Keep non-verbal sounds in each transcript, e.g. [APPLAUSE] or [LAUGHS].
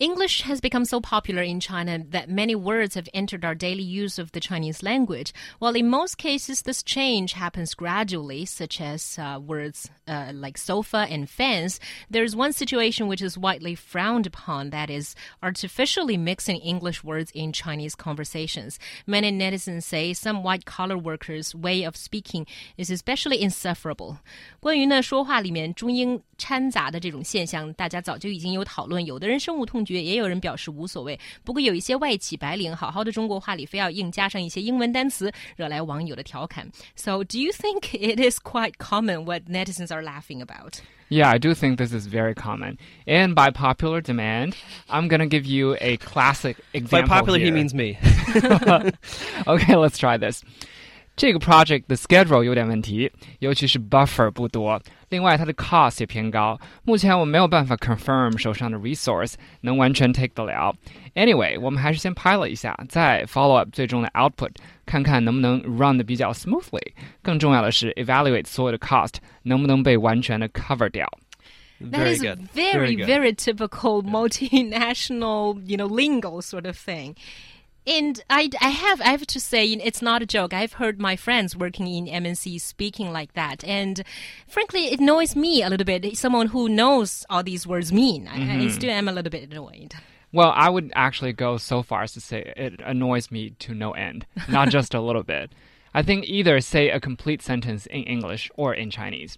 English has become so popular in China that many words have entered our daily use of the Chinese language. While in most cases this change happens gradually, such as uh, words uh, like sofa and fence, there's one situation which is widely frowned upon that is artificially mixing English words in Chinese conversations. Many netizens say some white collar workers' way of speaking is especially insufferable. 关于呢说话里面中英掺杂的这种现象，大家早就已经有讨论，有的人深恶痛绝。 也有人表示无所谓。不过有一些外企白领，好好的中国话里非要硬加上一些英文单词，惹来网友的调侃。So, do you think [LAUGHS] it is quite common what netizens are laughing about? Yeah, I do think this is very common. And by popular demand, I'm going to give you a classic example. By popular, here. he means me. [LAUGHS] okay, let's try this. 这个 project 的 schedule 有点问题，尤其是 buffer 不多，另外它的 cost 也偏高。目前我没有办法 confirm 手上的 resource 能完全 take 得了。Anyway，我们还是先 pilot 一下，再 follow up 最终的 output，看看能不能 run 的比较 smoothly。更重要的是 evaluate 所有的 cost 能不能被完全的 cover 掉。That very is good. very, good. very typical multinational, you know, lingo sort of thing. And I, I have, I have to say, it's not a joke. I've heard my friends working in MNC speaking like that, and frankly, it annoys me a little bit. Someone who knows all these words mean, I, I Mm-hmm. still am a little bit annoyed. Well, I would actually go so far as to say it annoys me to no end, not just a little bit. I think either say a complete sentence in English or in Chinese.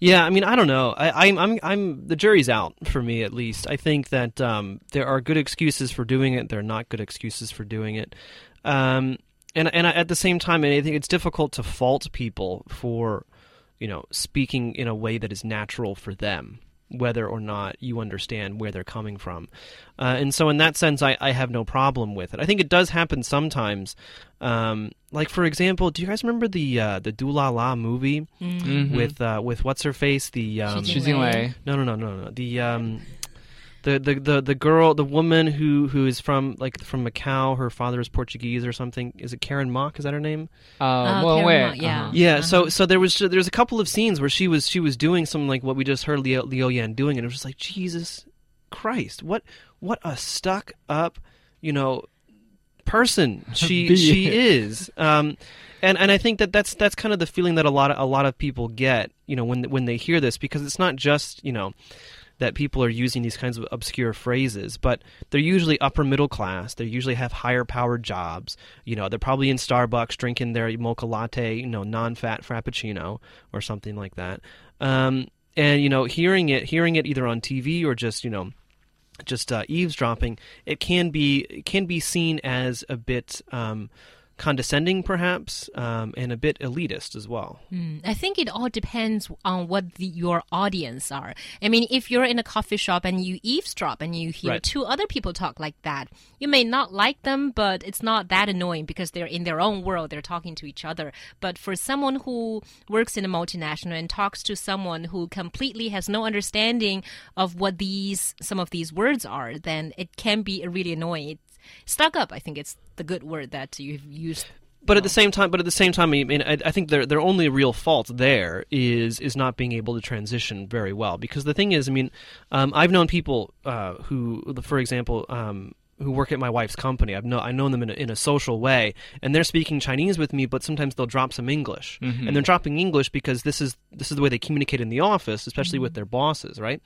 Yeah, I mean, I don't know. I, I'm, I'm, I'm. The jury's out for me, at least. I think that um, there are good excuses for doing it. There are not good excuses for doing it. Um, and and at the same time, I think it's difficult to fault people for, you know, speaking in a way that is natural for them, whether or not you understand where they're coming from. Uh, and so, in that sense, I, I have no problem with it. I think it does happen sometimes. Um, like for example, do you guys remember the uh, the Du Lala movie Mm-hmm. with uh, with what's her face? The um, Xu Xu no no no no no the um the, the the the girl the woman who who is from like from Macau her father is Portuguese or something. Is it Karen Mok is that her name? Uh, Uh, Mo Karen Wei, Ma, yeah. uh-huh. yeah so so there was there's a couple of scenes where she was she was doing something like what we just heard Liu, Liu Yan doing and it was just like Jesus Christ what what a stuck up you know person [LAUGHS] she she is. Um and and I think that that's that's kind of the feeling that a lot of a lot of people get you know when when they hear this because it's not just you know that people are using these kinds of obscure phrases, but they're usually upper middle class. They usually have higher powered jobs. You know, they're probably in Starbucks drinking their mocha latte, you know, non-fat frappuccino or something like that. Um, and you know, hearing it, hearing it either on TV or just you know, just uh, eavesdropping, it can be it can be seen as a bit um, condescending, perhaps, um, and a bit elitist as well. Mm, I think it all depends on what the, your audience are. I mean, if you're in a coffee shop and you eavesdrop and you hear Right. two other people talk like that, you may not like them, but it's not that annoying because they're in their own world, they're talking to each other. But for someone who works in a multinational and talks to someone who completely has no understanding of what these some of these words are, then it can be really annoying. Stuck up, I think it's the good word that you've used. but at the same time, but at the same time, I mean, I, I think their their only real fault there is is not being able to transition very well. Because the thing is, I mean, um, I've known people uh, who, for example. Um, who work at my wife's company. I've know I know them in a, in a social way, and they're speaking Chinese with me, but sometimes they'll drop some English, and they're dropping English because this is this is the way they communicate in the office, especially with their bosses, right?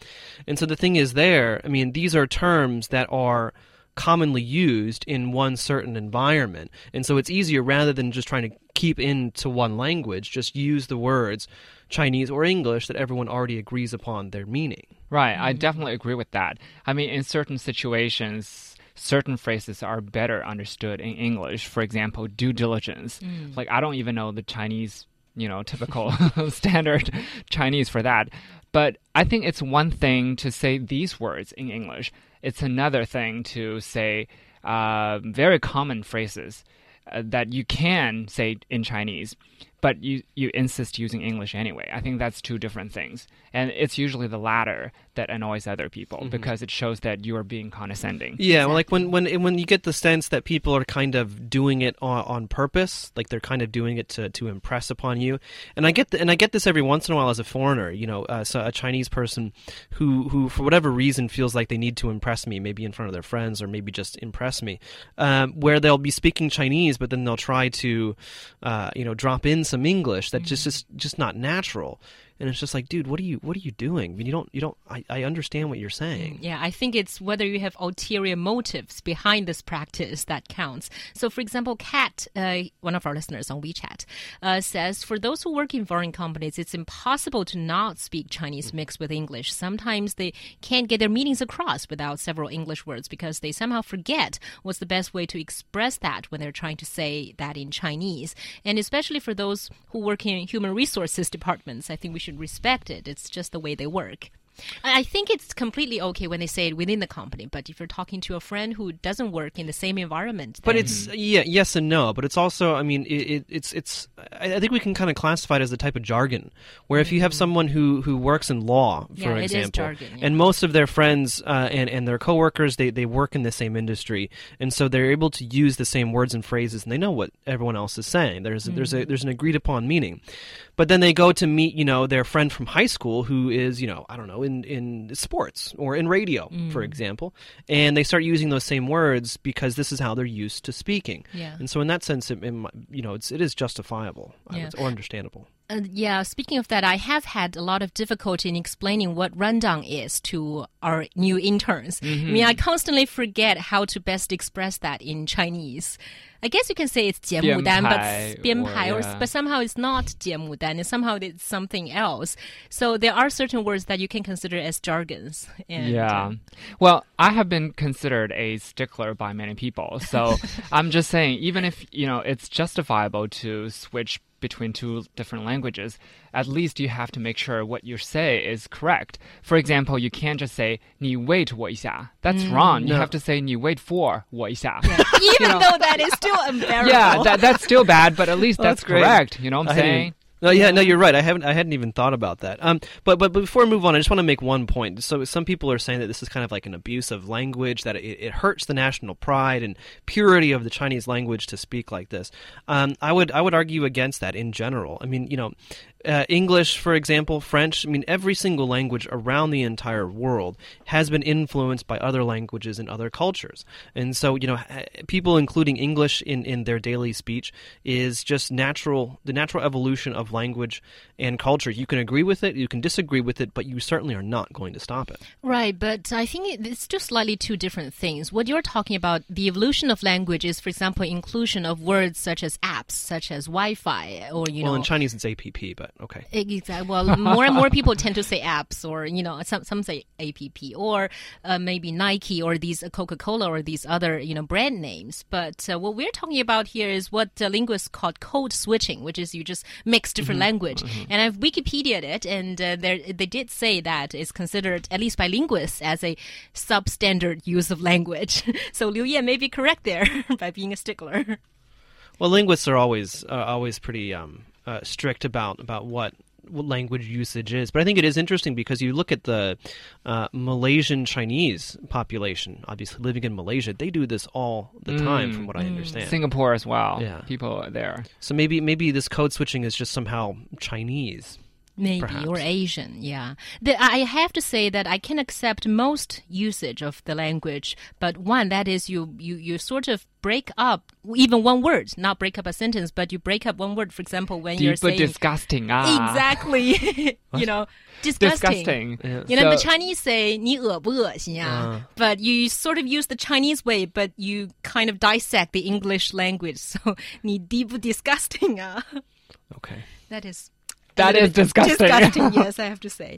And so the thing is, there, I mean, these are terms that are commonly used in one certain environment. And so it's easier rather than just trying to keep into one language, just use the words Chinese or English that everyone already agrees upon their meaning. Right, I mm-hmm. definitely agree with that. I mean, in certain situations, certain phrases are better understood in English. For example, due diligence. Mm. Like, I don't even know the Chinese, you know, typical [LAUGHS] standard Chinese for that. But I think it's one thing to say these words in English, it's another thing to say uh, very common phrases uh, that you can say in Chinese. But you you insist using English anyway. I think that's two different things, and it's usually the latter that annoys other people because it shows that you are being condescending. Yeah, well, like when when when you get the sense that people are kind of doing it on, on purpose, like they're kind of doing it to, to impress upon you. And I get the, and I get this every once in a while as a foreigner. You know, uh, so a Chinese person who who for whatever reason feels like they need to impress me, maybe in front of their friends or maybe just impress me, um, where they'll be speaking Chinese, but then they'll try to, uh, you know, drop in some English that just mm-hmm. is just not natural. And it's just like, dude, what are you what are you doing? I mean, you don't you don't. I, I understand what you're saying. Yeah, I think it's whether you have ulterior motives behind this practice that counts. So, for example, Kat, uh, one of our listeners on WeChat, uh, says for those who work in foreign companies, it's impossible to not speak Chinese mixed with English. Sometimes they can't get their meanings across without several English words because they somehow forget what's the best way to express that when they're trying to say that in Chinese. And especially for those who work in human resources departments, I think we should respect it. It's just the way they work. I think it's completely okay when they say it within the company, but if you're talking to a friend who doesn't work in the same environment, But it's yeah, yes and no. But it's also, I mean, it, it, it's it's. I think we can kind of classify it as a type of jargon, where if you have someone who who works in law, for. Yeah, example, jargon, yeah. and most of their friends uh, and and their coworkers, they they work in the same industry, and so they're able to use the same words and phrases, and they know what everyone else is saying. There's a, there's a there's an agreed upon meaning. But then they go to meet, you know, their friend from high school who is, you know, I don't know, in, in sports or in radio, Mm. for example, and they start using those same words because this is how they're used to speaking. Yeah. And so in that sense, it, it, you know, it's, it is justifiable Yeah. would- or understandable. Uh, yeah, speaking of that, I have had a lot of difficulty in explaining what rundown is to our new interns. I mean, I constantly forget how to best express that in Chinese. I guess you can say it's 节目单, but 编排 编排, or, or, yeah. but somehow it's not 节目单, and somehow it's something else. So there are certain words that you can consider as jargons. And, Yeah. uh, Well, I have been considered a stickler by many people. So [LAUGHS] I'm just saying, even if, you know, it's justifiable to switch between two different languages, at least you have to make sure what you say is correct. For example, you can't just say 你 wait 我一下. That's wrong. You No. have to say 你 wait for 我一下. even [LAUGHS] though that is [LAUGHS] still unbearable. Yeah, that, that's still bad, but at least Oh, that's, that's great. correct. You know what I'm I saying? No, yeah, no, you're right. I haven't, I hadn't even thought about that. Um, but but before I move on, I just want to make one point. So some people are saying that this is kind of like an abuse of language, that it, it hurts the national pride and purity of the Chinese language to speak like this. Um, I would I would argue against that in general. I mean, you know, uh, English, for example, French. I mean, every single language around the entire world has been influenced by other languages and other cultures, and so you know, people including English in in their daily speech is just natural, the natural evolution of language and culture. You can agree with it, you can disagree with it, but you certainly are not going to stop it. Right, but I think it's just slightly two different things. What you're talking about, the evolution of language is, for example, inclusion of words such as apps, such as Wi-Fi, or you well, know. in Chinese it's APP, but okay. Exactly. Well, more and more people tend to say apps, or you know, some some say app, or uh, maybe Nike, or these uh, Coca Cola, or these other you know brand names. But uh, what we're talking about here is what uh, linguists call code switching, which is you just mix different language. And I've Wikipedia'd it, and uh, there they did say that it's considered at least by linguists as a substandard use of language. [LAUGHS] so Liu Yan may be correct there [LAUGHS] by being a stickler. Well, linguists are always uh, always pretty um, uh, strict about about what, language usage is. But I think it is interesting because you look at the uh, Malaysian Chinese population, obviously living in Malaysia, they do this all the time, from what I understand. Singapore as well. Yeah. People are there. so maybe maybe this code switching is just somehow Chinese Maybe Perhaps. or Asian, yeah. The, I have to say that I can accept most usage of the language, but one that is you you you sort of break up even one word, not break up a sentence, but you break up one word. For example, when you're Deep saying disgusting. Ah. exactly, [LAUGHS] you know, disgusting. Disgusting. Yeah. You know, the So- Chinese say 你恶不恶心啊? but you sort of use the Chinese way, but you kind of dissect the English language. [LAUGHS] So 你 deep disgusting 啊? Okay. That is. that is disgusting. Disgusting, [LAUGHS] yes, I have to say.